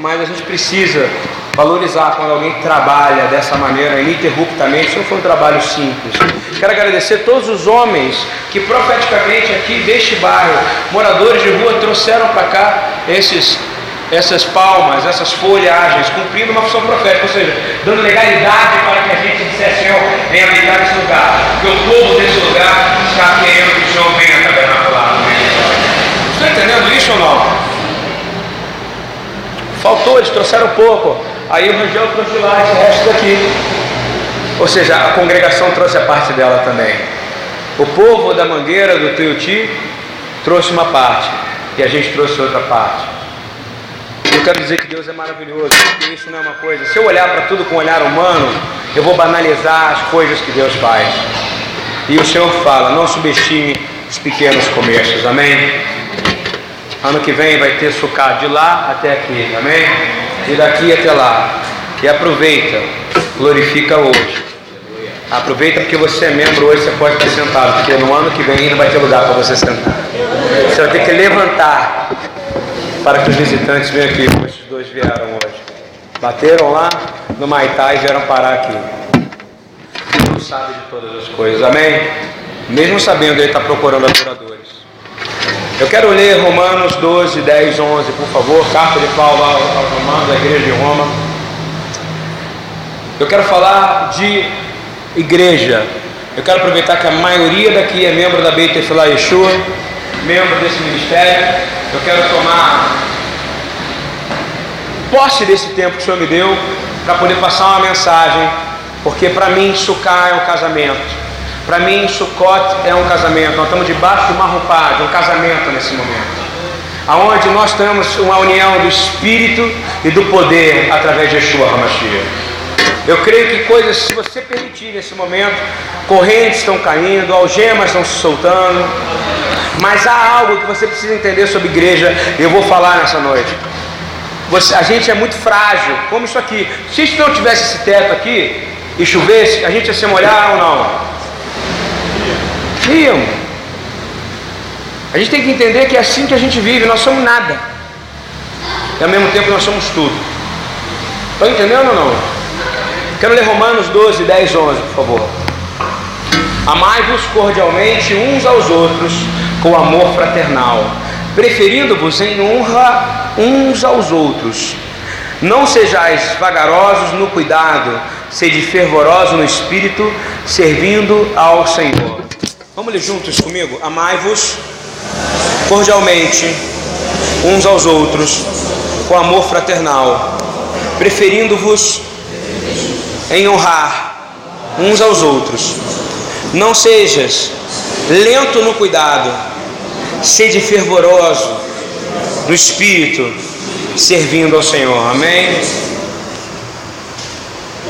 mas a gente precisa valorizar quando alguém trabalha dessa maneira ininterruptamente. Isso não foi um trabalho simples. Quero agradecer todos os homens que profeticamente aqui deste bairro, moradores de rua, trouxeram para cá esses essas palmas, essas folhagens, cumprindo uma função profética, ou seja, dando legalidade para que a gente dissesse, Senhor, venha habitar nesse lugar, porque o povo desse lugar está querendo que o Senhor venha tabernacular. Estão entendendo isso ou não? Faltou, eles trouxeram pouco. Aí o Rangel trouxe lá esse resto daqui. Ou seja, a congregação trouxe a parte dela também. O povo da Mangueira, do Tuiuti, trouxe uma parte. E a gente trouxe outra parte. Eu quero dizer que Deus é maravilhoso, porque isso não é uma coisa. Se eu olhar para tudo com um olhar humano, eu vou banalizar as coisas que Deus faz. E o Senhor fala: não subestime os pequenos comércios, amém? Ano que vem vai ter sucar de lá até aqui, amém? E daqui até lá. E aproveita, glorifica hoje. Aproveita porque você é membro hoje, você pode estar sentado, porque no ano que vem não vai ter lugar para você sentar. Você vai ter que levantar para que os visitantes venham aqui, como esses dois vieram hoje. Bateram lá no Maitá e vieram parar aqui. Deus sabe de todas as coisas, amém? Mesmo sabendo, Ele está procurando adoradores. Eu quero ler Romanos 12, 10, 11, por favor. Carta de Paulo aos Romanos, da igreja de Roma. Eu quero falar de igreja. Eu quero aproveitar que a maioria daqui é membro da Beit Tefillah Yeshua, membro desse ministério. Eu quero tomar posse desse tempo que o Senhor me deu para poder passar uma mensagem, porque para mim Sukkah é um casamento. Para mim, Sukkot é um casamento. Nós estamos debaixo de uma roupagem, de um casamento nesse momento. Aonde nós temos uma união do Espírito e do poder através de Yeshua HaMashiach. Eu creio que coisas, se você permitir nesse momento, correntes estão caindo, algemas estão se soltando, mas há algo que você precisa entender sobre igreja, eu vou falar nessa noite. Você, a gente é muito frágil, como isso aqui. Se não tivesse esse teto aqui e chovesse, a gente ia se molhar ou não? Iam. A gente tem que entender que é assim que a gente vive, nós somos nada. E ao mesmo tempo nós somos tudo. Estão entendendo ou não? Quero ler Romanos 12, 10, 11, por favor. Amai-vos cordialmente uns aos outros com amor fraternal, preferindo-vos em honra uns aos outros. Não sejais vagarosos no cuidado, sede fervorosos no espírito, servindo ao Senhor. Vamos ler juntos comigo? Amai-vos cordialmente uns aos outros, com amor fraternal, preferindo-vos em honrar uns aos outros. Não sejas lento no cuidado, sede fervoroso no espírito, servindo ao Senhor. Amém?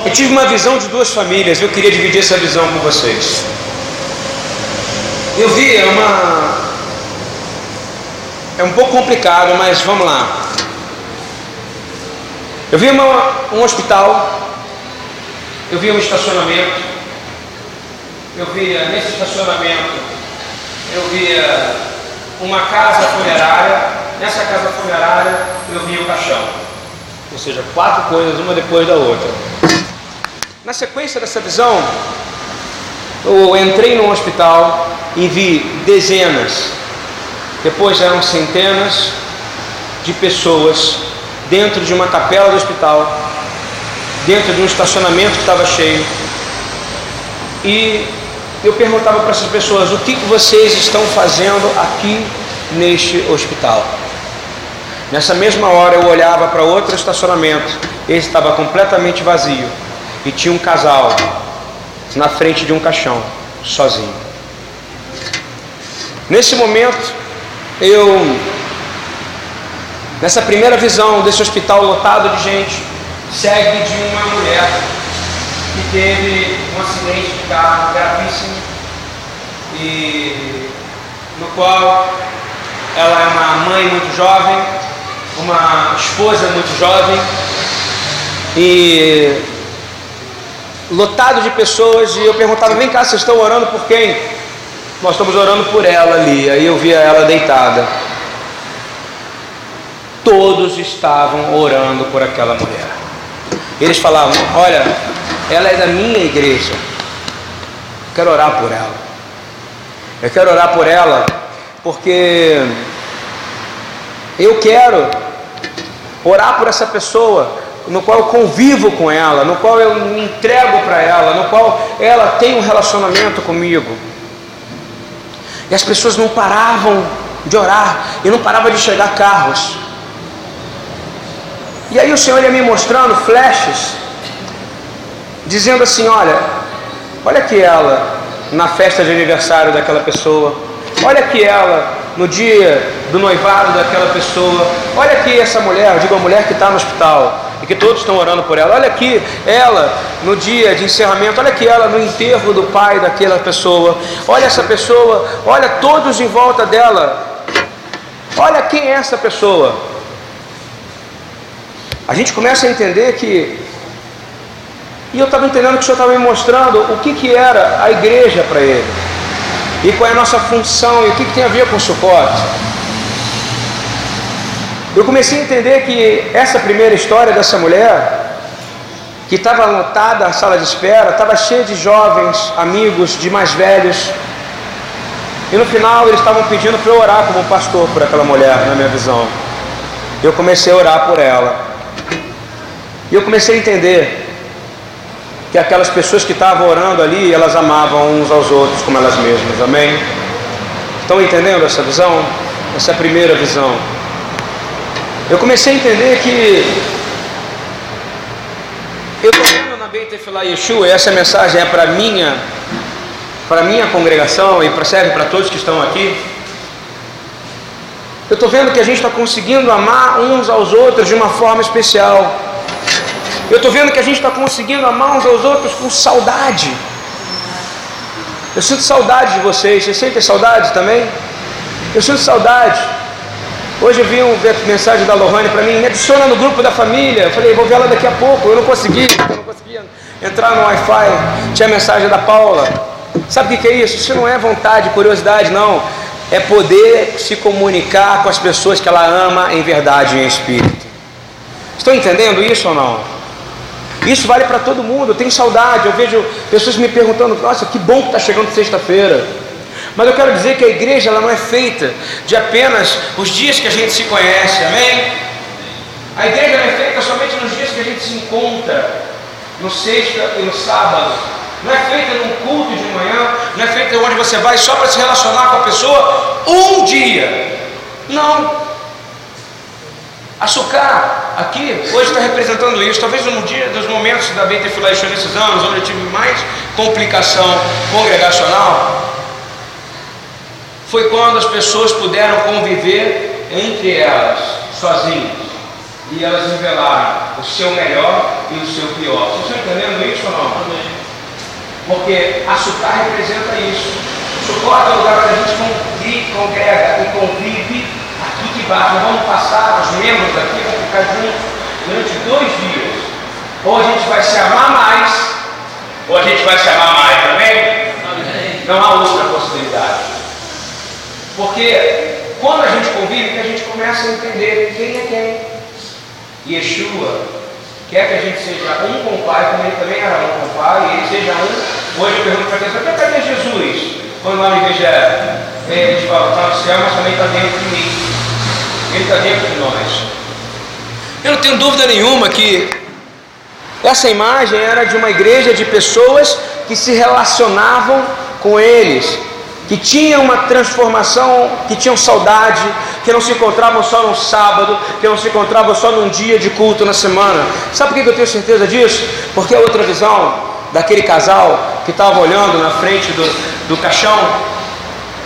Eu tive uma visão de duas famílias, eu queria dividir essa visão com vocês. Eu vi é uma. É um pouco complicado, mas vamos lá. Eu vi uma, um hospital, eu vi um estacionamento, eu via nesse estacionamento, eu via uma casa funerária, nessa casa funerária eu via o caixão. Ou seja, quatro coisas, uma depois da outra. Na sequência dessa visão, eu entrei num hospital e vi dezenas, depois eram centenas de pessoas dentro de uma capela do hospital, dentro de um estacionamento que estava cheio. E eu perguntava para essas pessoas: o que, que vocês estão fazendo aqui neste hospital? Nessa mesma hora eu olhava para outro estacionamento, ele estava completamente vazio e tinha um casal na frente de um caixão, sozinho. Nesse momento, eu, nessa primeira visão desse hospital lotado de gente, segue de uma mulher que teve um acidente de carro gravíssimo e no qual ela é uma mãe muito jovem, uma esposa muito jovem e lotado de pessoas e eu perguntava, vem cá, vocês estão orando por quem? Nós estamos orando por ela ali. Aí eu via ela deitada. todos estavam orando por aquela mulher. Eles falavam: Olha, ela é da minha igreja, eu quero orar por ela. Eu quero orar por ela porque eu quero orar por essa pessoa no qual eu convivo com ela, no qual eu me entrego para ela, no qual ela tem um relacionamento comigo. E as pessoas não paravam de orar e não paravam de chegar carros. E aí o Senhor ia me mostrando flashes, dizendo assim: olha, olha aqui ela na festa de aniversário daquela pessoa, olha aqui ela no dia do noivado daquela pessoa, olha aqui essa mulher, eu digo a mulher que está no hospital, e que todos estão orando por ela. Olha aqui ela no dia de encerramento, olha aqui ela no enterro do pai daquela pessoa. Olha essa pessoa, olha todos em volta dela. Olha quem é essa pessoa. A gente começa a entender que. E eu estava entendendo que o Senhor estava me mostrando o que, que era a igreja para ele. E qual é a nossa função e o que, que tem a ver com o suporte. Eu comecei a entender que essa primeira história dessa mulher, que estava lotada a sala de espera, estava cheia de jovens, amigos, de mais velhos, e no final eles estavam pedindo para eu orar como pastor por aquela mulher, na minha visão. Eu comecei a orar por ela. E eu comecei a entender que aquelas pessoas que estavam orando ali, elas amavam uns aos outros como elas mesmas. Amém? Estão entendendo essa visão? Essa é a primeira visão eu comecei a entender que eu estou vendo na Beit Efilá Yeshua, e essa mensagem é para minha, para minha congregação e serve para todos que estão aqui. Eu estou vendo que a gente está conseguindo amar uns aos outros de uma forma especial. Eu estou vendo que a gente está conseguindo amar uns aos outros com saudade. Eu sinto saudade de vocês. Vocês sentem saudade também? Eu sinto saudade. Hoje eu vi uma mensagem da Lohane para mim, me adiciona no grupo da família. Eu falei, vou ver ela daqui a pouco. Eu não consegui, eu não conseguia entrar no Wi-Fi. Tinha mensagem da Paula. Sabe o que é isso? Isso não é vontade, curiosidade, não. É poder se comunicar com as pessoas que ela ama em verdade e em espírito. Estão entendendo isso ou não? Isso vale para todo mundo. Eu tenho saudade. Eu vejo pessoas me perguntando: Nossa, que bom que está chegando sexta-feira. Mas eu quero dizer que a igreja ela não é feita de apenas os dias que a gente se conhece, amém? A igreja não é feita somente nos dias que a gente se encontra, no sexta e no sábado. Não é feita num culto de manhã, não é feita onde você vai só para se relacionar com a pessoa um dia. Não. Açúcar, aqui, hoje está representando isso. Talvez um dia dos momentos da Beta Filaixão nesses anos, onde eu tive mais complicação congregacional, foi quando as pessoas puderam conviver entre elas, sozinhas, e elas revelaram o seu melhor e o seu pior. Vocês estão entendendo isso ou não? Porque a Sucar representa isso. Suporta é o lugar onde a gente convive, congrega e convive aqui que basta. Vamos passar, os membros aqui vão ficar juntos durante dois dias. Ou a gente vai se amar mais, ou a gente vai se amar mais, também? Não há outra possibilidade. Porque quando a gente convive, que a gente começa a entender quem é quem. Yeshua quer que a gente seja um com o Pai, como ele também era um com o Pai, e ele seja um. Hoje eu pergunto para a pessoa, cadê Jesus? Quando lá na igreja é, eles falam, está no céu, mas também está dentro de mim. Ele está dentro de nós. Eu não tenho dúvida nenhuma que essa imagem era de uma igreja de pessoas que se relacionavam com eles, que tinham uma transformação, que tinham saudade, que não se encontravam só no sábado, que não se encontravam só num dia de culto na semana. Sabe por que eu tenho certeza disso? Porque a outra visão daquele casal que estava olhando na frente do, do caixão,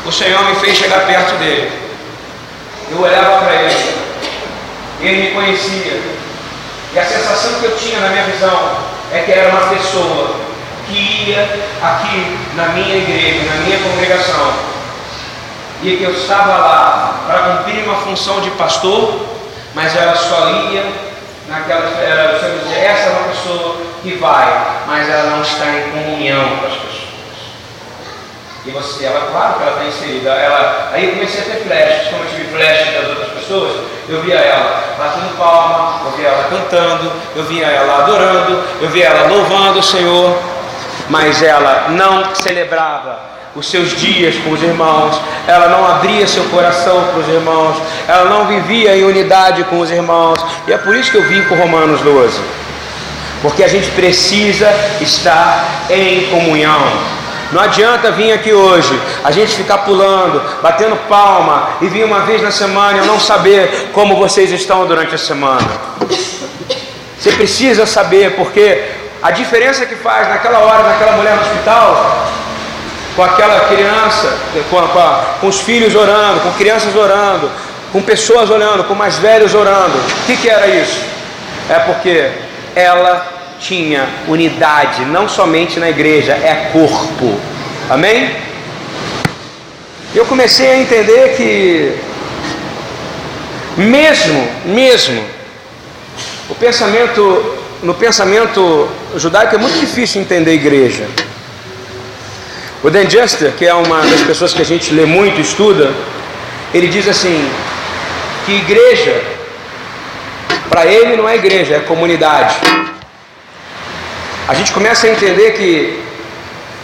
o Senhor me fez chegar perto dele. Eu olhava para ele, ele me conhecia, e a sensação que eu tinha na minha visão é que era uma pessoa que ia aqui na minha igreja, na minha congregação, e que eu estava lá para cumprir uma função de pastor, mas ela só ia naquela. Ela, dizer, essa é uma pessoa que vai, mas ela não está em comunhão com as pessoas. E você, ela, claro que ela está inserida. Ela, aí eu comecei a ter flashes, como eu tive flashes das outras pessoas, eu via ela batendo palma, eu via ela cantando, eu via ela adorando, eu via ela louvando o Senhor, mas ela não celebrava os seus dias com os irmãos, ela não abria seu coração para os irmãos, ela não vivia em unidade com os irmãos, e é por isso que eu vim com Romanos 12, porque a gente precisa estar em comunhão. Não adianta vir aqui hoje, a gente ficar pulando, batendo palma e vir uma vez na semana e eu não saber como vocês estão durante a semana. Você precisa saber, porque a diferença que faz naquela hora, naquela mulher no hospital, com aquela criança, com, a, com, a, com, os filhos orando, com crianças orando, com pessoas orando, com mais velhos orando. O que, que era isso? É porque ela tinha unidade, não somente na igreja, é corpo. Amém? Eu comecei a entender que, mesmo, mesmo, o pensamento, no pensamento judaico é muito difícil entender igreja. O Dan Jester, que é uma das pessoas que a gente lê muito, estuda, ele diz assim: que igreja, para ele não é igreja, é comunidade. A gente começa a entender que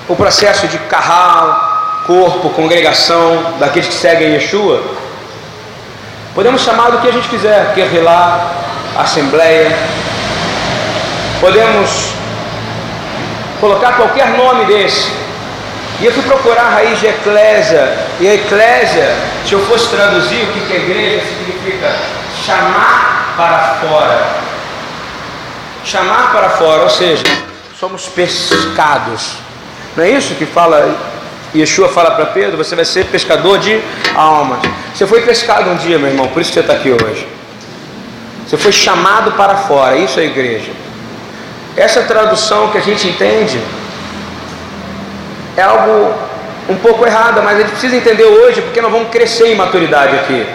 o processo de carral, corpo, congregação, daqueles que seguem Yeshua, podemos chamar do que a gente quiser, Kerrilá, Assembleia, podemos colocar qualquer nome desse, e eu fui procurar a raiz de eclésia. E a eclésia, se eu fosse traduzir o que, que é igreja, significa chamar para fora. Chamar para fora, ou seja, somos pescados. Não é isso que fala, Yeshua fala para Pedro? Você vai ser pescador de almas. Você foi pescado um dia, meu irmão, por isso que você está aqui hoje. Você foi chamado para fora, isso é igreja. Essa tradução que a gente entende é algo um pouco errado, mas a gente precisa entender hoje porque nós vamos crescer em maturidade aqui.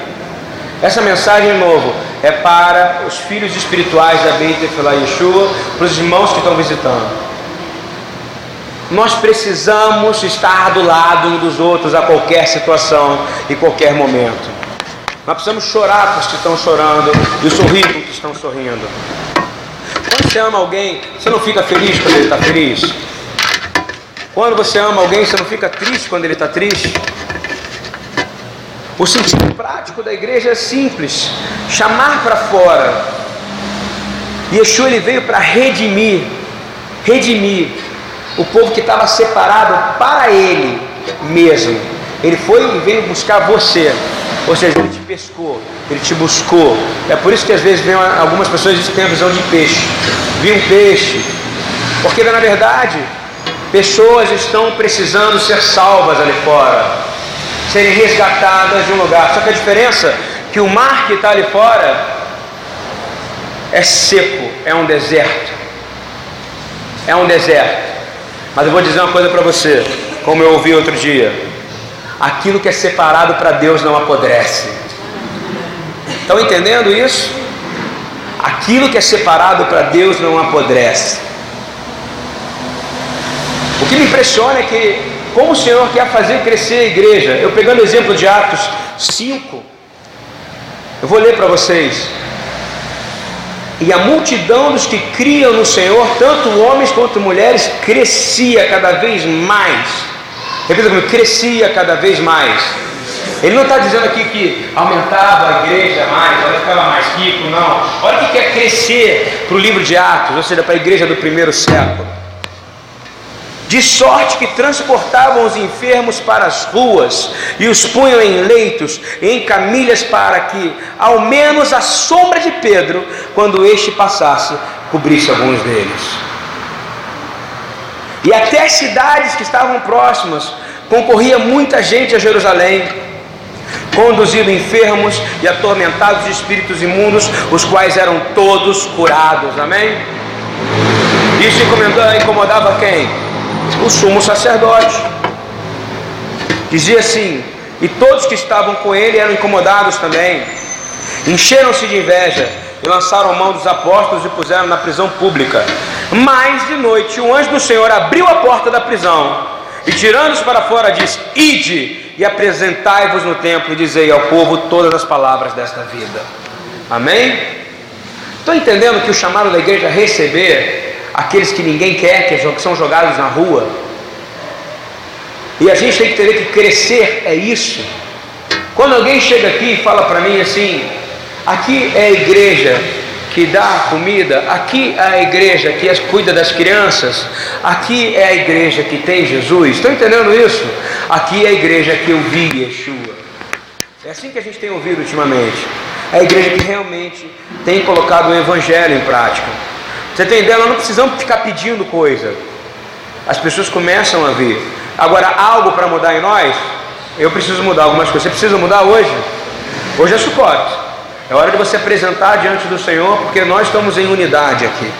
Essa mensagem, de novo, é para os filhos espirituais da Beit Efilá Yeshua, para os irmãos que estão visitando. Nós precisamos estar do lado um dos outros a qualquer situação e qualquer momento. Nós precisamos chorar com os que estão chorando e sorrir com os que estão sorrindo. Você ama alguém, você não fica feliz quando ele está feliz? Quando você ama alguém, você não fica triste quando ele está triste? O sentido prático da igreja é simples: chamar para fora. Yeshua ele veio para redimir, redimir o povo que estava separado para ele mesmo. Ele foi e veio buscar você. Ou seja, ele te pescou, ele te buscou. É por isso que às vezes vem algumas pessoas dizem que tem a visão de peixe. Vi um peixe. Porque na verdade Pessoas estão precisando ser salvas ali fora, serem resgatadas de um lugar. Só que a diferença é que o mar que está ali fora é seco, é um deserto. É um deserto. Mas eu vou dizer uma coisa para você, como eu ouvi outro dia: aquilo que é separado para Deus não apodrece. Estão entendendo isso? Aquilo que é separado para Deus não apodrece. O que me impressiona é que, como o Senhor quer fazer crescer a igreja, eu pegando o exemplo de Atos 5, eu vou ler para vocês. E a multidão dos que criam no Senhor, tanto homens quanto mulheres, crescia cada vez mais. Repita comigo, crescia cada vez mais. Ele não está dizendo aqui que aumentava a igreja mais, ela ficava mais rico, não. Olha o que quer crescer para o livro de Atos, ou seja, para a igreja do primeiro século de sorte que transportavam os enfermos para as ruas e os punham em leitos em camilhas para que, ao menos a sombra de Pedro, quando este passasse, cobrisse alguns deles. E até cidades que estavam próximas, concorria muita gente a Jerusalém, conduzindo enfermos e atormentados de espíritos imundos, os quais eram todos curados. Amém? Isso incomodava quem? o sumo sacerdote. Dizia assim: e todos que estavam com ele eram incomodados também, encheram-se de inveja e lançaram mão dos apóstolos e puseram na prisão pública. Mas de noite, o anjo do Senhor abriu a porta da prisão E tirando-os para fora, diz: Ide e apresentai-vos no templo e dizei ao povo todas as palavras desta vida. Amém? Estou entendendo que o chamado da igreja é receber aqueles que ninguém quer, que são jogados na rua. E a gente tem que ter que crescer, é isso. Quando alguém chega aqui e fala para mim assim, aqui é a igreja que dá comida, aqui é a igreja que cuida das crianças, aqui é a igreja que tem Jesus. Estão entendendo isso? Aqui é a igreja que eu vi Yeshua. É assim que a gente tem ouvido ultimamente. É a igreja que realmente tem colocado o evangelho em prática. Você ideia? Nós não precisamos ficar pedindo coisa. As pessoas começam a vir. Agora, algo para mudar em nós, eu preciso mudar algumas coisas. Você precisa mudar hoje? Hoje é suporte. É hora de você apresentar diante do Senhor, porque nós estamos em unidade aqui.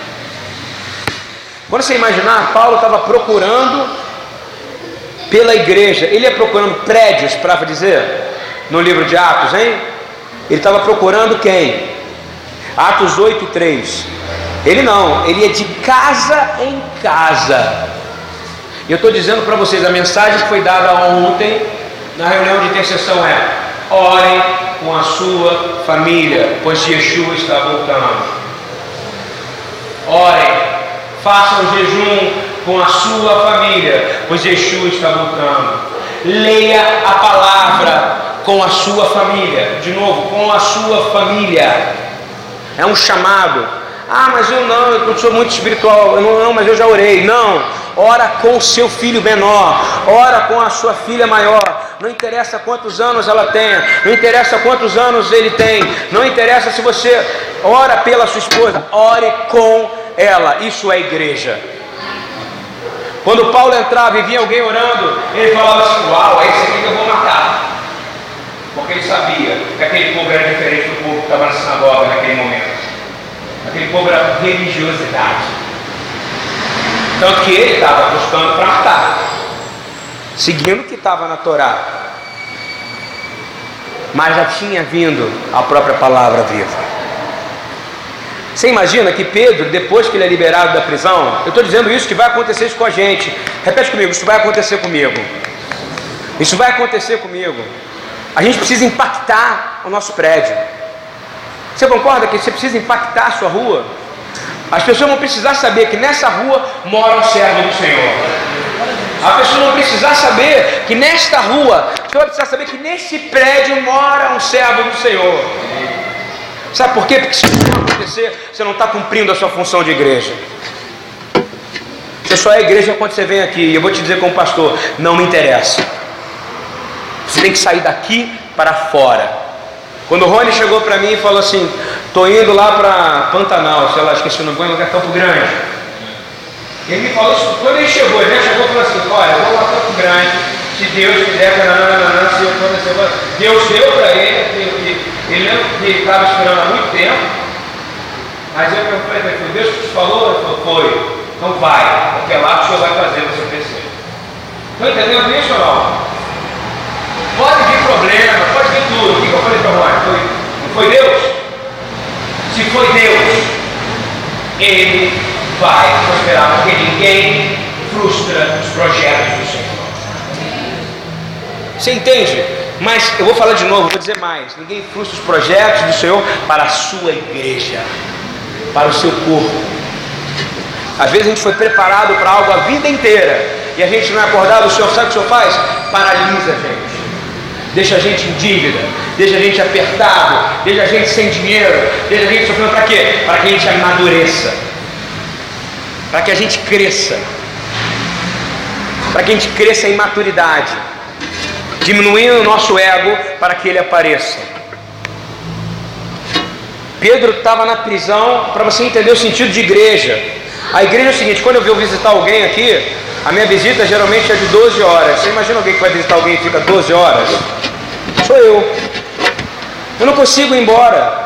Quando você imaginar, Paulo estava procurando pela igreja, ele ia procurando prédios, para dizer, no livro de Atos, hein? Ele estava procurando quem? Atos 8, 3. Ele não, ele ia de casa em casa. E eu estou dizendo para vocês, a mensagem que foi dada ontem na reunião de intercessão é: orem com a sua família, pois Yeshua está voltando. Orem, façam jejum com a sua família, pois Yeshua está voltando. Leia a palavra com a sua família, de novo, com a sua família. É um chamado. Ah, mas eu não, eu sou muito espiritual. Eu não, não, mas eu já orei. Não, ora com o seu filho menor, ora com a sua filha maior não interessa quantos anos ela tenha, não interessa quantos anos ele tem, não interessa se você ora pela sua esposa, ore com ela, isso é igreja. Quando Paulo entrava e via alguém orando, ele falava assim: Uau, é esse aqui que eu vou matar. Porque ele sabia que aquele povo era diferente do povo que estava na sinagoga naquele momento. Aquele povo era religiosidade. Tanto que ele estava buscando para matar seguindo o que estava na Torá. Mas já tinha vindo a própria palavra viva. Você imagina que Pedro, depois que ele é liberado da prisão, eu estou dizendo isso que vai acontecer isso com a gente. Repete comigo, isso vai acontecer comigo. Isso vai acontecer comigo. A gente precisa impactar o nosso prédio. Você concorda que você precisa impactar a sua rua? As pessoas vão precisar saber que nessa rua mora um servo do Senhor. A pessoa não precisar saber que nesta rua, você vai precisar saber que nesse prédio mora um servo do Senhor. Sabe por quê? Porque se isso não acontecer, você não está cumprindo a sua função de igreja. Você só é igreja quando você vem aqui. E eu vou te dizer como pastor, não me interessa. Você tem que sair daqui para fora. Quando o Rony chegou para mim e falou assim, estou indo lá para Pantanal, sei lá, esqueci o nome, lugar Campo Grande. Ele me falou isso quando ele chegou, ele chegou e falou assim, olha, eu vou lá Campo Grande, se Deus quiser, nananana, se eu acontecer, Deus deu para ele, ele, estava esperando há muito tempo, mas eu falei para ele, Deus te falou? Ele falou, foi, então vai, porque é lá o Senhor vai fazer você crescer. Estão entendendo isso ou não? Pode vir problema, pode vir tudo. O que eu falei para o não foi Deus? Se foi Deus, Ele vai prosperar, porque ninguém frustra os projetos do Senhor. Você entende? Mas eu vou falar de novo, vou dizer mais: ninguém frustra os projetos do Senhor para a sua igreja, para o seu corpo. Às vezes a gente foi preparado para algo a vida inteira e a gente não é acordado. O Senhor sabe o que o Senhor faz? Paralisa a gente, deixa a gente em dívida, deixa a gente apertado, deixa a gente sem dinheiro, deixa a gente sofrendo para quê? Para que a gente amadureça para que a gente cresça, para que a gente cresça em maturidade, diminuindo o nosso ego para que ele apareça. Pedro estava na prisão para você entender o sentido de igreja. A igreja é o seguinte: quando eu vou visitar alguém aqui, a minha visita geralmente é de 12 horas. Você imagina alguém que vai visitar alguém e fica 12 horas? Sou eu. Eu não consigo ir embora.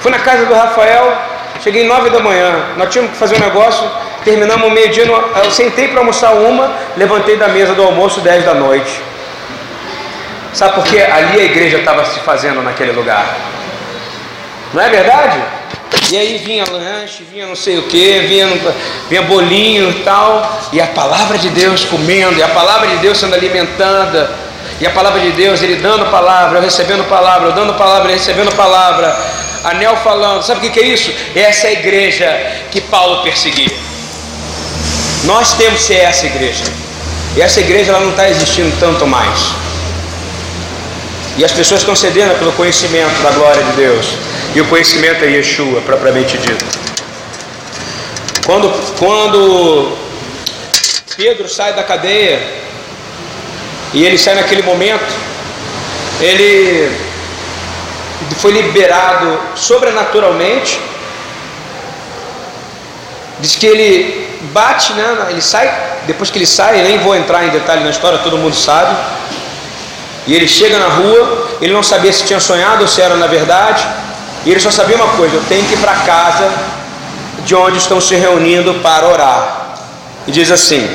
Fui na casa do Rafael, cheguei 9 da manhã. Nós tínhamos que fazer um negócio Terminamos meio-dia, eu sentei para almoçar uma, levantei da mesa do almoço 10 da noite. Sabe por quê? Ali a igreja estava se fazendo naquele lugar. Não é verdade? E aí vinha lanche, vinha não sei o que, vinha, vinha bolinho e tal, e a palavra de Deus comendo, e a palavra de Deus sendo alimentada, e a palavra de Deus, ele dando palavra, eu recebendo palavra, eu dando palavra, recebendo palavra, anel falando, sabe o que é isso? Essa é a igreja que Paulo perseguia. Nós temos que ser essa igreja. E essa igreja ela não está existindo tanto mais. E as pessoas estão cedendo pelo conhecimento da glória de Deus. E o conhecimento é Yeshua, propriamente dito. Quando, quando Pedro sai da cadeia, e ele sai naquele momento, ele foi liberado sobrenaturalmente. Diz que ele bate, né? Ele sai, depois que ele sai, nem vou entrar em detalhe na história, todo mundo sabe. E ele chega na rua, ele não sabia se tinha sonhado ou se era na verdade. E ele só sabia uma coisa: eu tenho que ir para casa de onde estão se reunindo para orar. E diz assim: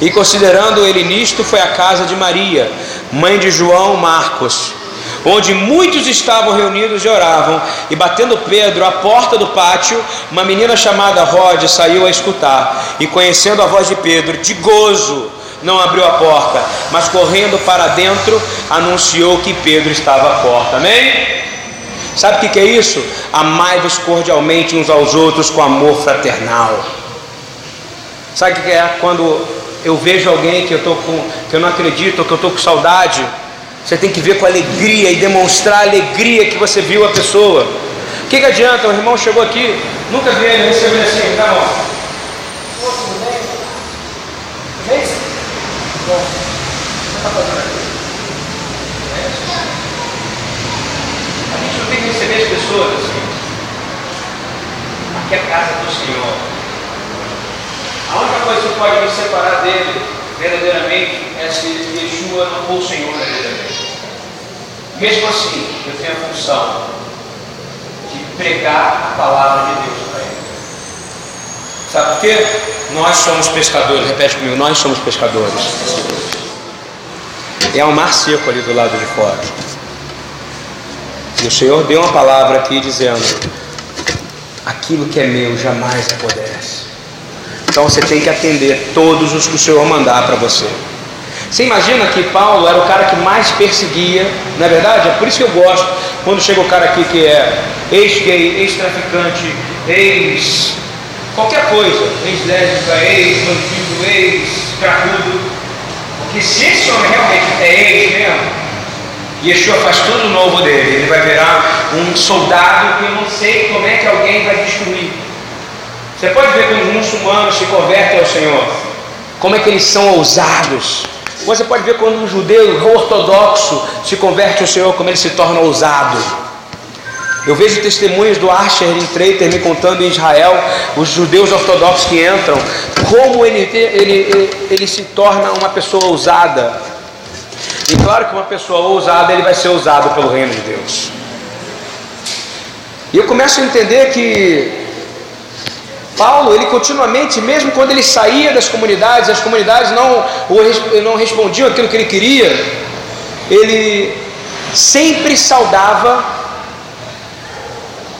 E considerando ele nisto, foi a casa de Maria, mãe de João Marcos, onde muitos estavam reunidos e oravam. E batendo Pedro à porta do pátio, uma menina chamada Rod saiu a escutar. E conhecendo a voz de Pedro, de gozo, não abriu a porta, mas correndo para dentro, anunciou que Pedro estava à porta. Amém? Sabe o que é isso? Amai-vos cordialmente uns aos outros com amor fraternal. Sabe o que é? Quando eu vejo alguém que eu, tô com, que eu não acredito, que eu estou com saudade, você tem que ver com alegria e demonstrar a alegria que você viu a pessoa. O que, que adianta? O irmão chegou aqui, nunca vi ele receber assim, tá bom. Bom, você está fazendo aqui? tem que receber as pessoas assim. Aqui é a casa do Senhor. A única coisa que pode me separar dele verdadeiramente é se Yeshua não for o Senhor verdadeiramente. Mesmo assim, eu tenho a função de pregar a palavra de Deus para ele. Sabe por quê? Nós somos pescadores, repete comigo, nós somos pescadores. É um mar seco ali do lado de fora. E o Senhor deu uma palavra aqui dizendo: aquilo que é meu jamais apodrece. Então você tem que atender todos os que o Senhor mandar para você. Você imagina que Paulo era o cara que mais perseguia, não é verdade? É por isso que eu gosto quando chega o cara aqui que é ex-gay, ex-traficante, ex. qualquer coisa, ex-lésbica, ex-bandido, ex-cracudo. Porque se esse homem realmente é ex mesmo, Yeshua faz tudo novo dele. Ele vai virar um soldado que eu não sei como é que alguém vai destruir. Você pode ver quando os muçulmanos se convertem ao Senhor, como é que eles são ousados. Você pode ver quando um judeu ortodoxo se converte ao Senhor, como ele se torna ousado. Eu vejo testemunhos do Asher Treiter me contando em Israel, os judeus ortodoxos que entram, como ele, ele, ele, ele se torna uma pessoa ousada. E claro que uma pessoa ousada, ele vai ser usado pelo reino de Deus. E eu começo a entender que Paulo, ele continuamente, mesmo quando ele saía das comunidades, as comunidades não, não respondiam aquilo que ele queria, ele sempre saudava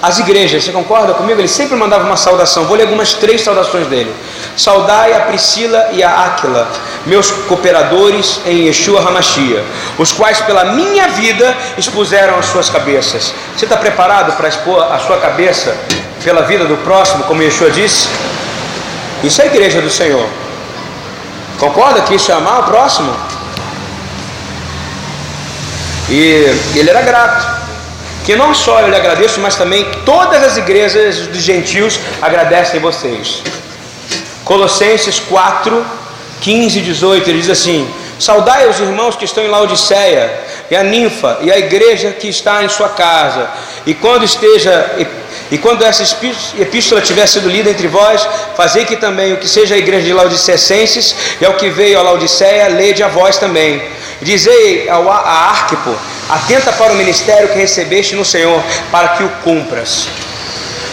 as igrejas, você concorda comigo? Ele sempre mandava uma saudação. Vou ler algumas três saudações dele. Saudai a Priscila e a Áquila, meus cooperadores em Yeshua Hamashia, os quais pela minha vida expuseram as suas cabeças. Você está preparado para expor a sua cabeça pela vida do próximo, como Yeshua disse? Isso é a igreja do Senhor. Concorda que isso é amar o próximo? E ele era grato que não só eu lhe agradeço, mas também todas as igrejas dos gentios agradecem vocês. Colossenses 4, 15 e 18, ele diz assim: Saudai os irmãos que estão em Laodiceia, e a ninfa, e a igreja que está em sua casa, e quando esteja e quando essa epístola tiver sido lida entre vós, fazei que também o que seja a igreja de Laodicenses e ao que veio a Laodiceia, lede a vós também. Dizei ao, a Arquipo, atenta para o ministério que recebeste no Senhor, para que o cumpras.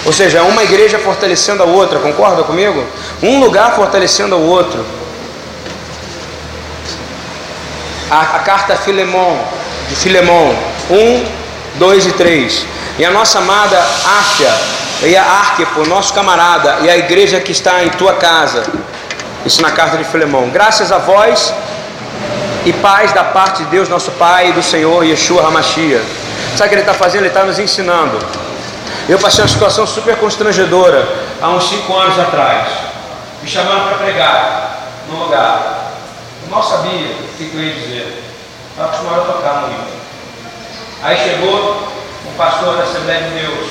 Ou seja, uma igreja fortalecendo a outra, concorda comigo? Um lugar fortalecendo o outro. A, a carta Filemon, de Filemon 1, 2 e 3. e a nossa amada Áfia, e a Arquipo, nosso camarada, e a igreja que está em tua casa. Isso na carta de Filemão. Graças a vós e paz da parte de Deus, nosso Pai, e do Senhor Yeshua Hamashia. Sabe o que ele está fazendo? Ele está nos ensinando. Eu passei uma situação super constrangedora há uns cinco anos atrás. Me chamaram para pregar num lugar. Eu mal sabia o que eu ia dizer. Estava acostumado a tocar muito. Aí chegou um pastor da Assembleia de Deus.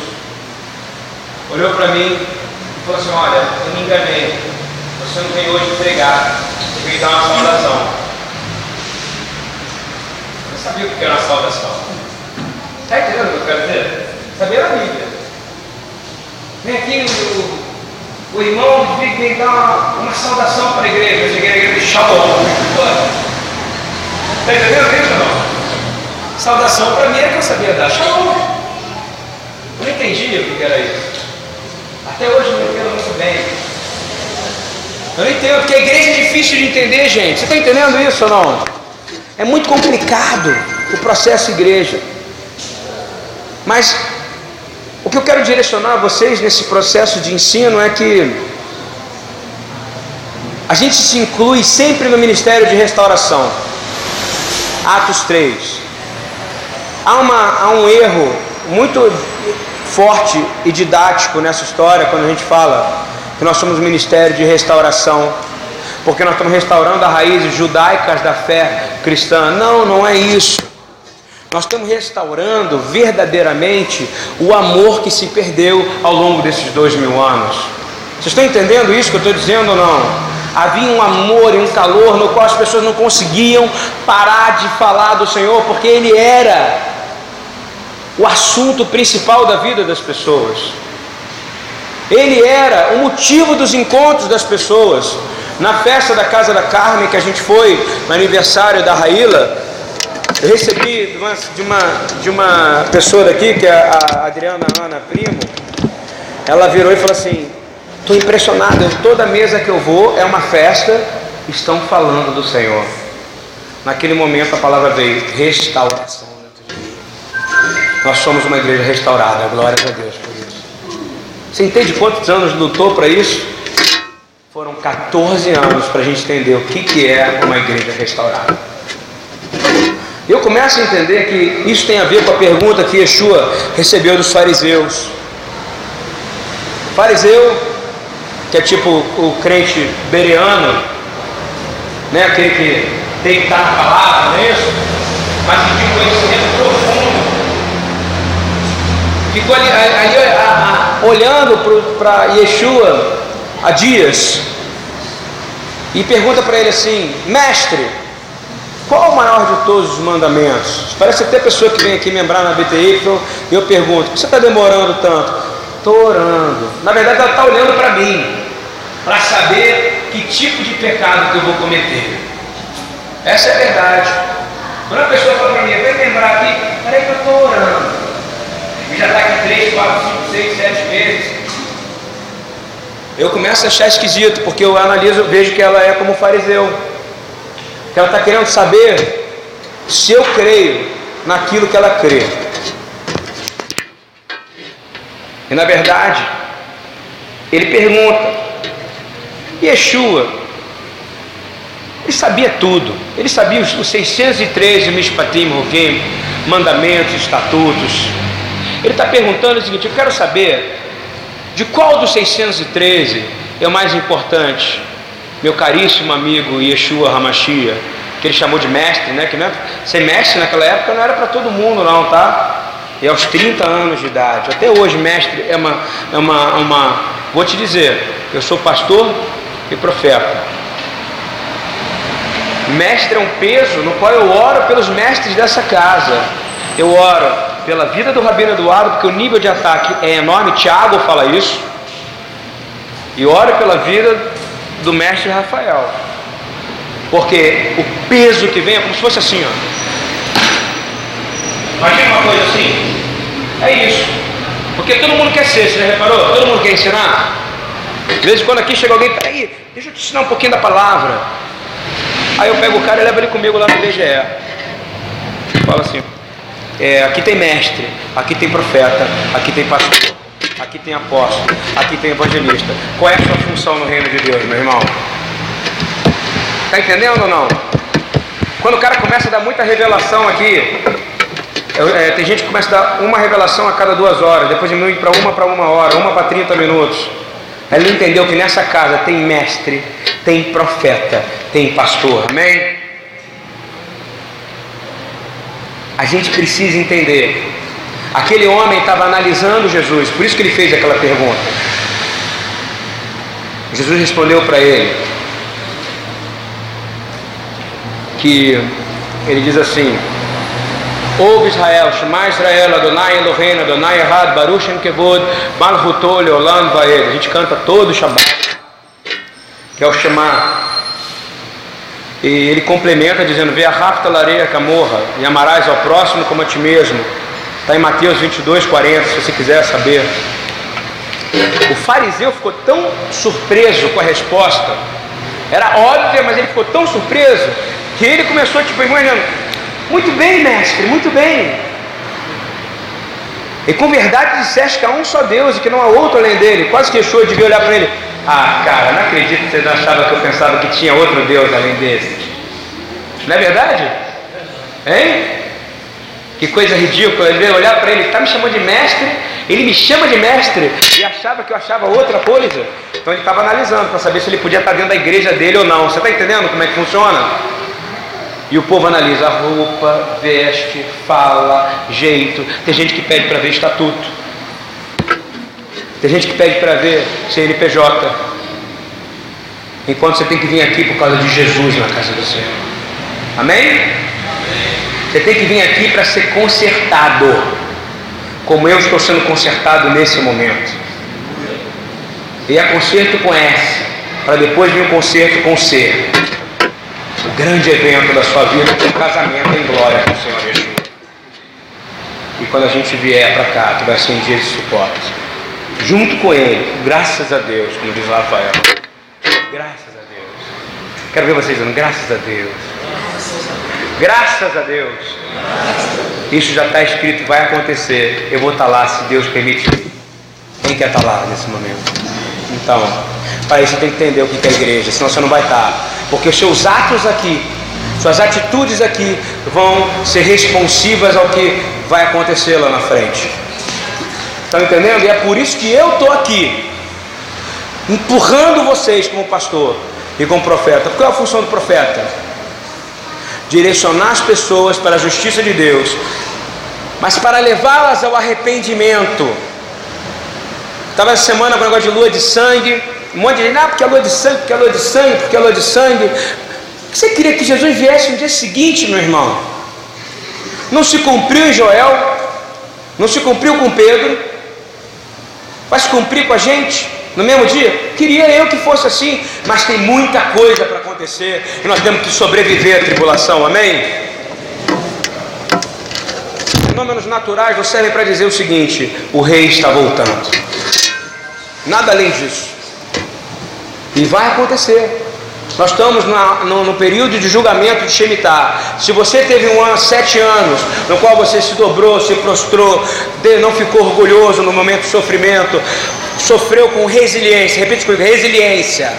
Olhou para mim e falou assim, olha, eu me enganei. Você não veio hoje pregar, você veio dar uma saudação. Eu sabia o que era uma saudação. Está entendendo o que eu quero dizer? Sabia da Bíblia. Vem aqui o, o irmão vem dar uma, uma saudação para a igreja. Eu cheguei na igreja e chamou. Está entendendo isso não? Saudação para mim é que eu sabia dar. Chamou. Eu não entendi o que era isso. Até hoje eu não entendo muito bem. Eu não entendo, porque a igreja é difícil de entender, gente. Você está entendendo isso ou não? É muito complicado o processo igreja. Mas o que eu quero direcionar a vocês nesse processo de ensino é que a gente se inclui sempre no ministério de restauração. Atos 3. Há, uma, há um erro muito forte e didático nessa história quando a gente fala que nós somos ministério de restauração, porque nós estamos restaurando as raízes judaicas da fé cristã. Não, não é isso. Nós estamos restaurando verdadeiramente o amor que se perdeu ao longo desses dois mil anos. Vocês estão entendendo isso que eu estou dizendo ou não? Havia um amor e um calor no qual as pessoas não conseguiam parar de falar do Senhor, porque Ele era o assunto principal da vida das pessoas. Ele era o motivo dos encontros das pessoas. Na festa da Casa da Carmen que a gente foi, no aniversário da Raíla, eu recebi de uma, de uma, de uma pessoa daqui, que é a Adriana Ana Primo, ela virou e falou assim: Estou impressionada, toda mesa que eu vou é uma festa, estão falando do Senhor. Naquele momento a palavra veio: restauração Nós somos uma igreja restaurada, glória a Deus por isso. Você entende quantos anos lutou para isso? Foram 14 anos para a gente entender o que, que é uma igreja restaurada. Eu começo a entender que isso tem a ver com a pergunta que Yeshua recebeu dos fariseus. Fariseu, que é tipo o crente bereano, né? aquele que tem que estar na palavra, não é isso? Mas que um conhecimento Ficou ali, ali a, a, olhando para Yeshua há dias e pergunta para ele assim: Mestre, qual o maior de todos os mandamentos? Parece até pessoa que vem aqui membrar na BTI e eu pergunto: por que você está demorando tanto? Estou orando. Na verdade, ela está olhando para mim, para saber que tipo de pecado que eu vou cometer. Essa é a verdade. Quando a pessoa fala para mim, vem lembrar aqui, peraí que eu estou orando. E já está aqui 3, 4, 5, 6, 7 meses. Eu começo a achar esquisito, porque eu analiso, vejo que ela é como fariseu que ela está querendo saber se eu creio naquilo que ela crê. E na verdade, ele pergunta: Yeshua, ele sabia tudo, ele sabia os, os 613 Mishpatim, mandamentos, estatutos. Ele está perguntando o seguinte: eu quero saber de qual dos 613 é o mais importante meu caríssimo amigo Yeshua Hamashia, que ele chamou de mestre, né? Que não é, ser mestre naquela época não era para todo mundo, não, tá? E aos 30 anos de idade, até hoje, mestre é uma, é uma, uma. Vou te dizer, eu sou pastor e profeta. Mestre é um peso no qual eu oro pelos mestres dessa casa. Eu oro pela vida do Rabino Eduardo, porque o nível de ataque é enorme. Tiago fala isso. E oro pela vida do mestre Rafael. Porque o peso que vem é como se fosse assim, ó. Imagina uma coisa assim. É isso. Porque todo mundo quer ser, você já reparou? Todo mundo quer ensinar. De vez em quando aqui chega alguém, peraí, deixa eu te ensinar um pouquinho da palavra. Aí eu pego o cara e levo ele comigo lá no BGE. Fala assim, é, aqui tem mestre, aqui tem profeta, aqui tem pastor, aqui tem apóstolo, aqui tem evangelista. Qual é a sua função no reino de Deus, meu irmão? Está entendendo ou não? Quando o cara começa a dar muita revelação aqui, é, tem gente que começa a dar uma revelação a cada duas horas, depois diminui para uma para uma hora, uma para 30 minutos. Ele entendeu que nessa casa tem mestre, tem profeta, tem pastor. Amém? A gente precisa entender. Aquele homem estava analisando Jesus, por isso que ele fez aquela pergunta. Jesus respondeu para ele que ele diz assim: Ouve Israel, Shema Israel, Adonai Eloheinu, Adonai Errad, Baruch Shem Kevod, Malchuto Leolam Vaed. A gente canta todo o Shabbat, que é o Shema. E ele complementa dizendo: Vê a rapta lareia camorra, e amarás ao próximo como a ti mesmo. Está em Mateus 22, 40, se você quiser saber. O fariseu ficou tão surpreso com a resposta, era óbvio, mas ele ficou tão surpreso que ele começou, tipo, imaginando, muito bem, mestre, muito bem. E com verdade disseste que há um só Deus e que não há outro além dele. Quase que Yeshua devia olhar para ele. Ah, cara, não acredito que vocês achavam que eu pensava que tinha outro Deus além desse. Não é verdade? Hein? Que coisa ridícula. Ele olhar para ele, está me chamando de mestre, ele me chama de mestre e achava que eu achava outra coisa. Então ele estava analisando para saber se ele podia estar dentro da igreja dele ou não. Você está entendendo como é que funciona? E o povo analisa roupa, veste, fala, jeito. Tem gente que pede para ver estatuto. Tem gente que pede para ver CNPJ. Enquanto você tem que vir aqui por causa de Jesus na casa do Senhor. Amém? Você tem que vir aqui para ser consertado. Como eu estou sendo consertado nesse momento. E é conserto com S. Para depois vir o conserto com C o grande evento da sua vida é o casamento em glória com o Senhor Jesus. E quando a gente vier para cá, que vai ser um dia de suporte, junto com Ele, graças a Deus, como diz Rafael, graças a Deus. Quero ver vocês dizendo, graças a Deus. Graças a Deus. Isso já está escrito, vai acontecer. Eu vou estar tá lá se Deus permitir. Quem quer estar tá lá nesse momento? Então, para isso você tem que entender o que é igreja, senão você não vai estar. Tá. Porque os seus atos aqui, suas atitudes aqui vão ser responsivas ao que vai acontecer lá na frente. Estão entendendo? E é por isso que eu estou aqui, empurrando vocês como pastor e como profeta. Qual é a função do profeta? Direcionar as pessoas para a justiça de Deus, mas para levá-las ao arrependimento. Estava essa semana com o negócio de lua de sangue. Um monte de gente, ah, porque é lua de sangue, porque é lua de sangue, porque é lua de sangue. Você queria que Jesus viesse no dia seguinte, meu irmão? Não se cumpriu em Joel, não se cumpriu com Pedro, se cumprir com a gente no mesmo dia? Queria eu que fosse assim, mas tem muita coisa para acontecer e nós temos que sobreviver à tribulação, amém? Fenômenos naturais não servem para dizer o seguinte: o rei está voltando, nada além disso. E vai acontecer. Nós estamos na, no, no, período de julgamento de Shemitah. Se você teve um ano, sete anos, no qual você se dobrou, se prostrou, não ficou orgulhoso no momento de sofrimento, sofreu com resiliência, repete comigo, resiliência.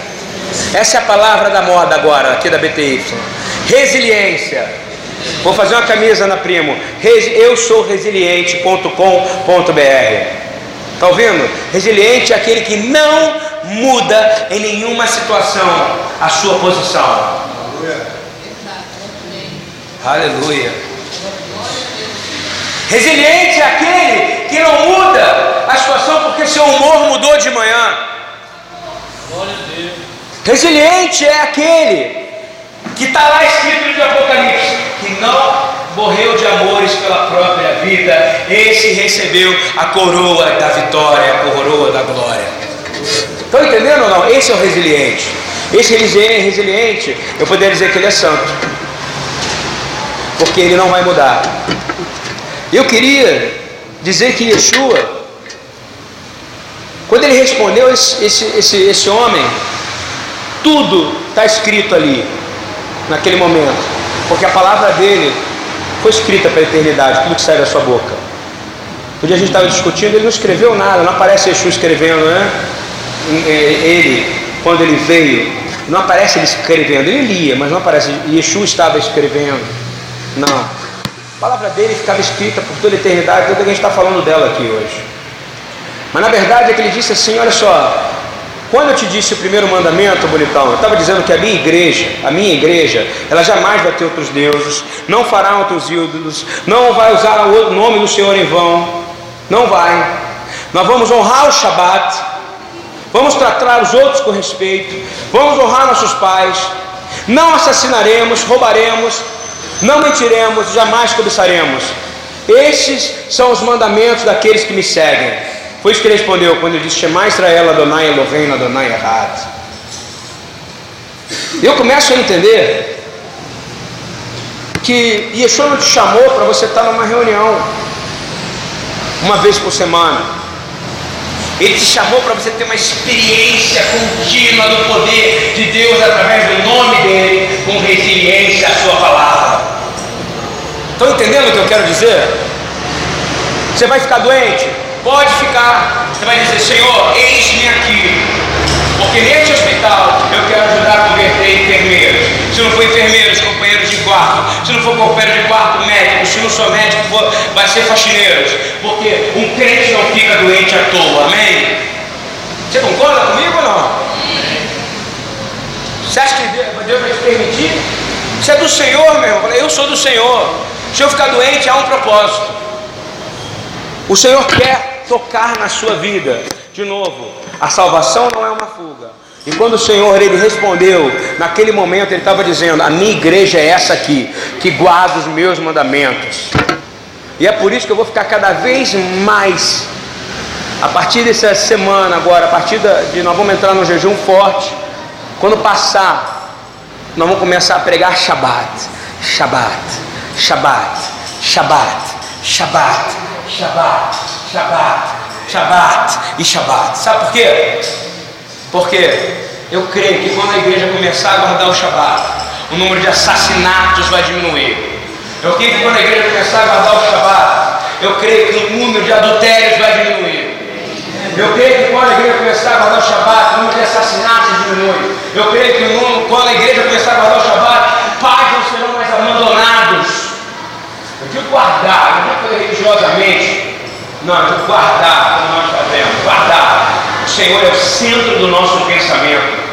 Essa é a palavra da moda agora, aqui da BTY. Resiliência. Vou fazer uma camisa na primo. Eu sou resiliente.com.br. Está ouvindo? Resiliente é aquele que não muda em nenhuma situação a sua posição. Aleluia. Resiliente é aquele que não muda a situação porque seu humor mudou de manhã. Resiliente é aquele que está lá escrito no Apocalipse, que não morreu de amores pela própria vida, esse recebeu a coroa da vitória, a coroa da glória. Estão entendendo ou não? Esse é o resiliente. Esse resiliente, eu poderia dizer que ele é santo. Porque ele não vai mudar. Eu queria dizer que Yeshua, quando ele respondeu esse, esse, esse, esse homem, tudo está escrito ali, naquele momento. Porque a palavra dele foi escrita para a eternidade, tudo que sai da sua boca. Um dia a gente estava discutindo, ele não escreveu nada, não aparece Yeshua escrevendo, né? Ele, quando ele veio, não aparece ele escrevendo, ele lia, mas não aparece, Yeshua estava escrevendo. Não. A palavra dele ficava escrita por toda a eternidade, toda a gente está falando dela aqui hoje. Mas na verdade é que ele disse assim: olha só, quando eu te disse o primeiro mandamento, bonitão, eu estava dizendo que a minha igreja, a minha igreja, ela jamais vai ter outros deuses, não fará outros ídolos, não vai usar o nome do Senhor em vão, não vai. Nós vamos honrar o Shabat, vamos tratar os outros com respeito, vamos honrar nossos pais, não assassinaremos, roubaremos, não mentiremos, jamais cobiçaremos. Estes são os mandamentos daqueles que me seguem. Foi isso que ele respondeu quando ele disse: Shema Israel Adonai Elohim Adonai Errad. Eu começo a entender que Yeshua não te chamou para você estar numa reunião uma vez por semana. Ele te chamou para você ter uma experiência contínua do poder de Deus através do nome dele, com resiliência à sua palavra. Estão entendendo o que eu quero dizer? Você vai ficar doente? Pode ficar. Você vai dizer, Senhor, eis-me aqui. Porque neste hospital eu quero ajudar enfermeiros. Se não for enfermeiros, companheiros de quarto. Se não for companheiro de quarto, médico. Se não sou médico, for, vai ser faxineiros. Porque um crente não fica doente à toa. Amém? Você concorda comigo ou não? Você acha que Deus vai te permitir? Isso é do Senhor, meu irmão. Eu sou do Senhor. Se eu ficar doente, há um propósito. O Senhor quer tocar na sua vida. De novo, a salvação não é uma fuga. E quando o Senhor ele respondeu, naquele momento ele estava dizendo: A minha igreja é essa aqui, que guarda os meus mandamentos. E é por isso que eu vou ficar cada vez mais, a partir dessa semana agora, a partir de nós vamos entrar no jejum forte. Quando passar, nós vamos começar a pregar Shabat, Shabat, Shabat, Shabat, Shabat, Shabat. Shabat, Shabat e Shabat. Sabe por quê? Porque eu creio que quando a igreja começar a guardar o Shabat, o número de assassinatos vai diminuir. Eu creio que quando a igreja começar a guardar o Shabat, eu creio que o número de adultérios vai diminuir. Eu creio que quando a igreja começar a guardar o Shabat, o número de assassinatos diminui. Eu creio que quando a igreja começar a guardar o Shabat, pais não serão mais abandonados. Eu digo guardar, não é religiosamente. Não, de guardar, como nós fazemos, guardar. O Senhor é o centro do nosso pensamento.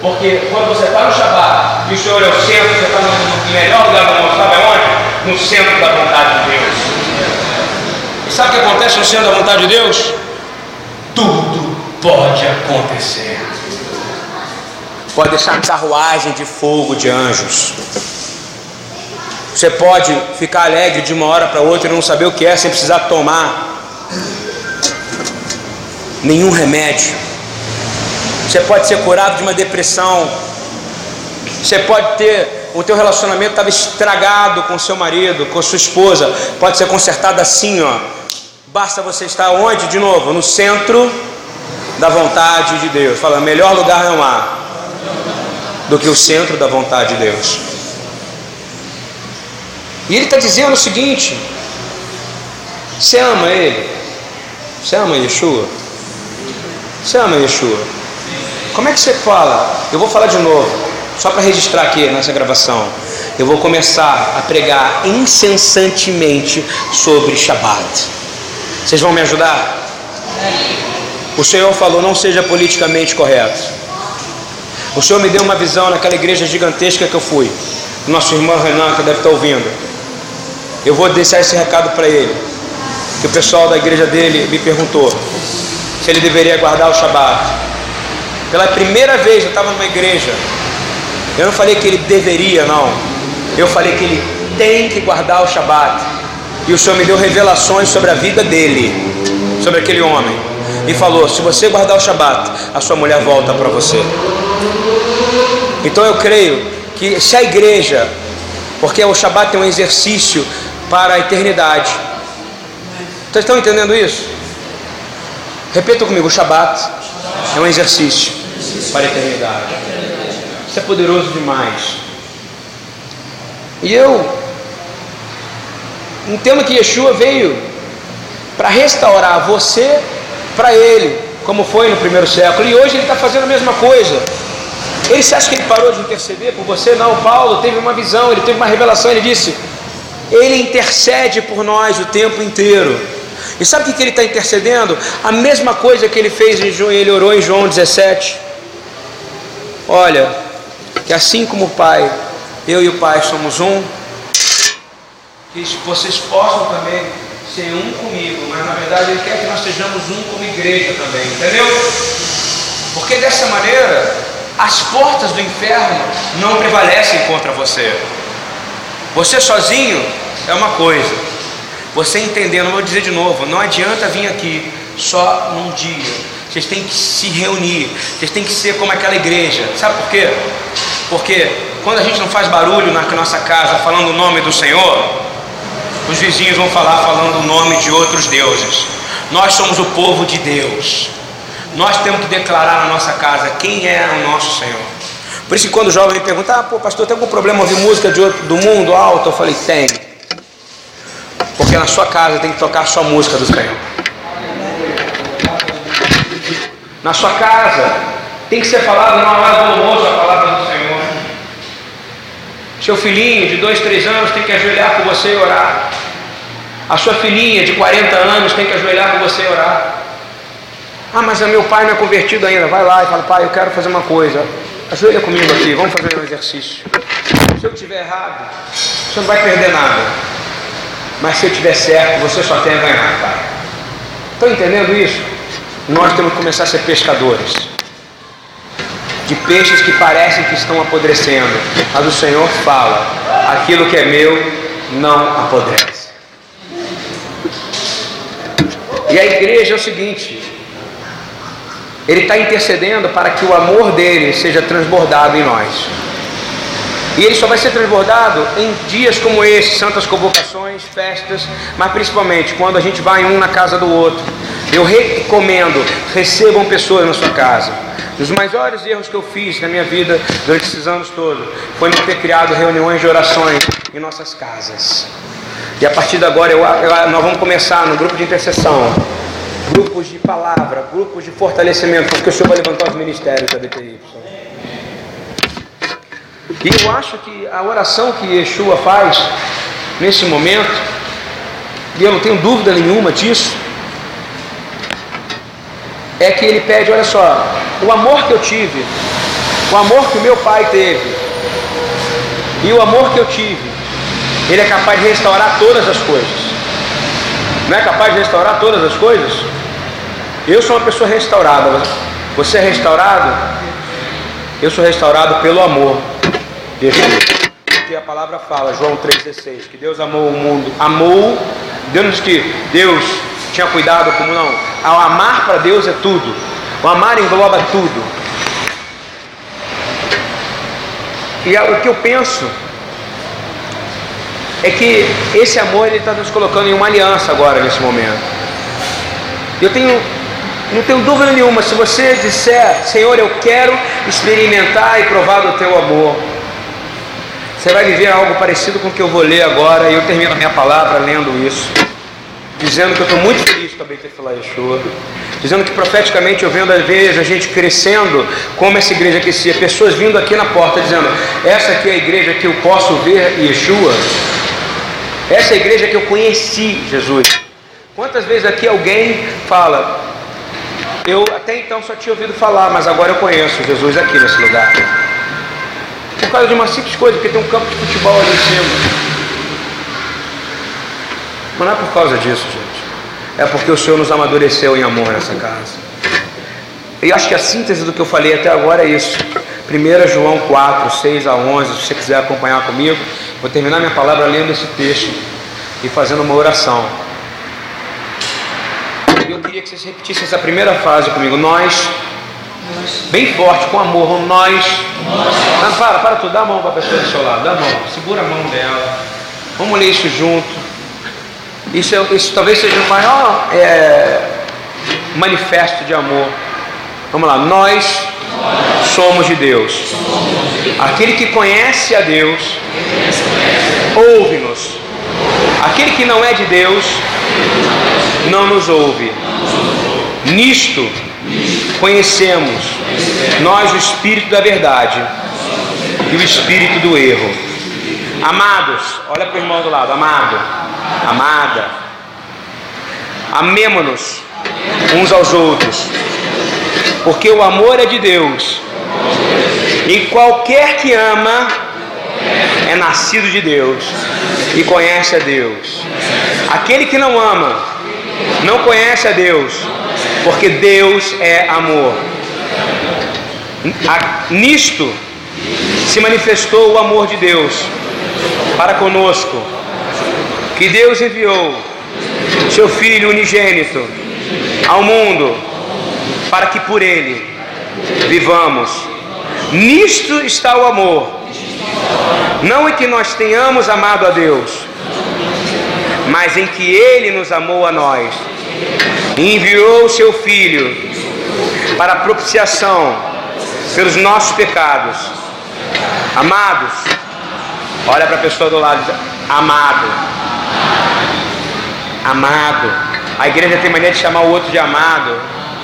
Porque quando você está no Shabat e o Senhor é o centro, você está no melhor lugar do mundo, sabe onde? No centro da vontade de Deus. E sabe o que acontece no centro da vontade de Deus? Tudo pode acontecer. Pode deixar carruagem de fogo de anjos. Você pode ficar alegre de uma hora para outra e não saber o que é sem precisar tomar nenhum remédio. Você pode ser curado de uma depressão. Você pode ter o teu relacionamento estava estragado com seu marido, com sua esposa, pode ser consertado assim, ó. Basta você estar onde de novo? No centro da vontade de Deus. Fala, melhor lugar não há do que o centro da vontade de Deus. E ele está dizendo o seguinte: você ama ele? Você ama Yeshua? Você ama Yeshua? Como é que você fala? Eu vou falar de novo, só para registrar aqui nessa gravação. Eu vou começar a pregar incessantemente sobre Shabat. Vocês vão me ajudar? O Senhor falou: não seja politicamente correto. O Senhor me deu uma visão naquela igreja gigantesca que eu fui. Nosso irmão Renan, que deve estar ouvindo. Eu vou deixar esse recado para ele. Que o pessoal da igreja dele me perguntou se ele deveria guardar o Shabat. Pela primeira vez eu estava numa igreja. Eu não falei que ele deveria, não. Eu falei que ele tem que guardar o Shabat. E o Senhor me deu revelações sobre a vida dele, sobre aquele homem. E falou: se você guardar o Shabat, a sua mulher volta para você. Então eu creio que se a igreja, porque o Shabat é um exercício para a eternidade. Vocês estão entendendo isso? Repita comigo: o Shabat é um exercício para a eternidade. Isso é poderoso demais. E eu Entenda que Yeshua veio para restaurar você para Ele, como foi no primeiro século, e hoje Ele está fazendo a mesma coisa. Ele se acha que ele parou de interceder por você? Não, Paulo teve uma visão, ele teve uma revelação, ele disse: Ele intercede por nós o tempo inteiro. E sabe o que ele está intercedendo? A mesma coisa que ele fez em João, ele orou em João 17. Olha, que assim como o Pai, eu e o Pai somos um, que vocês possam também ser um comigo, mas na verdade Ele quer que nós sejamos um como igreja também, entendeu? Porque dessa maneira as portas do inferno não prevalecem contra você. Você sozinho é uma coisa, você entendendo, vou dizer de novo, não adianta vir aqui só num dia. Vocês têm que se reunir, vocês têm que ser como aquela igreja. Sabe por quê? Porque quando a gente não faz barulho na nossa casa falando o nome do Senhor, os vizinhos vão falar falando o nome de outros deuses. Nós somos o povo de Deus. Nós temos que declarar na nossa casa quem é o nosso Senhor. Por isso que quando o jovem me pergunta, ah, pô, pastor, tem algum problema ouvir música de outro, do mundo alto? Eu falei, tem. Porque na sua casa tem que tocar só música do Senhor. Na sua casa tem que ser falado na hora do almoço a palavra do Senhor. Seu filhinho de dois, três anos tem que ajoelhar com você e orar. A sua filhinha de 40 anos tem que ajoelhar com você e orar. Ah, mas meu pai não é convertido ainda. Vai lá e fala, pai, eu quero fazer uma coisa. Ajoelha comigo aqui, vamos fazer um exercício. Se eu estiver errado, você não vai perder nada. Mas se eu estiver certo, você só tem a ganhar, pai. Estão entendendo isso? Nós temos que começar a ser pescadores. De peixes que parecem que estão apodrecendo. Mas o Senhor fala: aquilo que é meu não apodrece. E a igreja é o seguinte: ele está intercedendo para que o amor dele seja transbordado em nós. E ele só vai ser transbordado em dias como esse, santas convocações, festas, mas principalmente quando a gente vai um na casa do outro. Eu recomendo, recebam pessoas na sua casa. Um dos maiores erros que eu fiz na minha vida durante esses anos todos foi não ter criado reuniões de orações em nossas casas. E a partir de agora eu, nós vamos começar no grupo de intercessão grupos de palavra, grupos de fortalecimento, porque o Senhor vai levantar os ministérios da BTY. E eu acho que a oração que Yeshua faz nesse momento, e eu não tenho dúvida nenhuma disso, é que ele pede, olha só, o amor que eu tive, o amor que o meu pai teve, e o amor que eu tive, ele é capaz de restaurar todas as coisas. Não é capaz de restaurar todas as coisas? Eu sou uma pessoa restaurada. Você é restaurado? Eu sou restaurado pelo amor de Jesus. Porque a palavra fala, João 3,16, que Deus amou o mundo. Amou, Deus que Deus tinha cuidado como não. Ao amar para Deus é tudo. O amar engloba tudo. E o que eu penso é que esse amor ele está nos colocando em uma aliança agora nesse momento. Eu tenho, não tenho dúvida nenhuma, se você disser, Senhor, eu quero experimentar e provar do teu amor, você vai viver algo parecido com o que eu vou ler agora, e eu termino a minha palavra lendo isso, dizendo que eu estou muito feliz com a Beit Yeshua, dizendo que profeticamente eu vendo vezes a gente crescendo, como essa igreja crescia, pessoas vindo aqui na porta dizendo, essa aqui é a igreja que eu posso ver Yeshua, essa é a igreja que eu conheci Jesus. Quantas vezes aqui alguém fala, eu até então só tinha ouvido falar, mas agora eu conheço Jesus aqui nesse lugar. Por causa de uma simples coisa, porque tem um campo de futebol ali em cima. Mas não é por causa disso, gente. É porque o Senhor nos amadureceu em amor nessa casa. E acho que a síntese do que eu falei até agora é isso. 1 João 4, 6 a 11, se você quiser acompanhar comigo. Vou terminar minha palavra lendo esse texto e fazendo uma oração. Eu queria que vocês repetissem essa primeira frase comigo. Nós, bem forte, com amor, nós. Não, para, para tudo, dá a mão para a pessoa do seu lado, dá a mão, segura a mão dela. Vamos ler isso junto. Isso, é, isso talvez seja o maior é, manifesto de amor. Vamos lá, nós somos de Deus. Aquele que conhece a Deus, ouve-nos. Aquele que não é de Deus não nos ouve. Nisto conhecemos nós o Espírito da verdade e o Espírito do erro. Amados, olha para o irmão do lado, amado, amada, amemo-nos uns aos outros, porque o amor é de Deus, e qualquer que ama é nascido de Deus e conhece a Deus. Aquele que não ama não conhece a Deus, porque Deus é amor. Nisto se manifestou o amor de Deus para conosco, que Deus enviou seu Filho unigênito ao mundo, para que por ele vivamos. Nisto está o amor, não em que nós tenhamos amado a Deus, mas em que Ele nos amou a nós enviou o seu Filho para propiciação pelos nossos pecados. Amados, olha para a pessoa do lado, amado, amado. A igreja tem mania de chamar o outro de amado,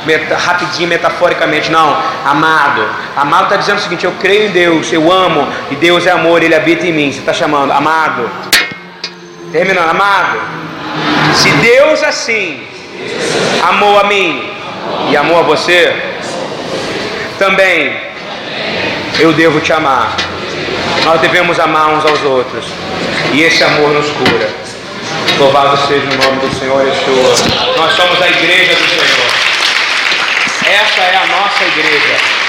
meta, rapidinho, metaforicamente. Não, amado. Amado está dizendo o seguinte: eu creio em Deus, eu amo, e Deus é amor, Ele habita em mim. Você está chamando, amado. Terminando, amado. Se Deus assim amou a mim e amou a você, também eu devo te amar. Nós devemos amar uns aos outros. E esse amor nos cura. Louvado seja o nome do Senhor Yeshua. Nós somos a igreja do Senhor. Essa é a nossa igreja.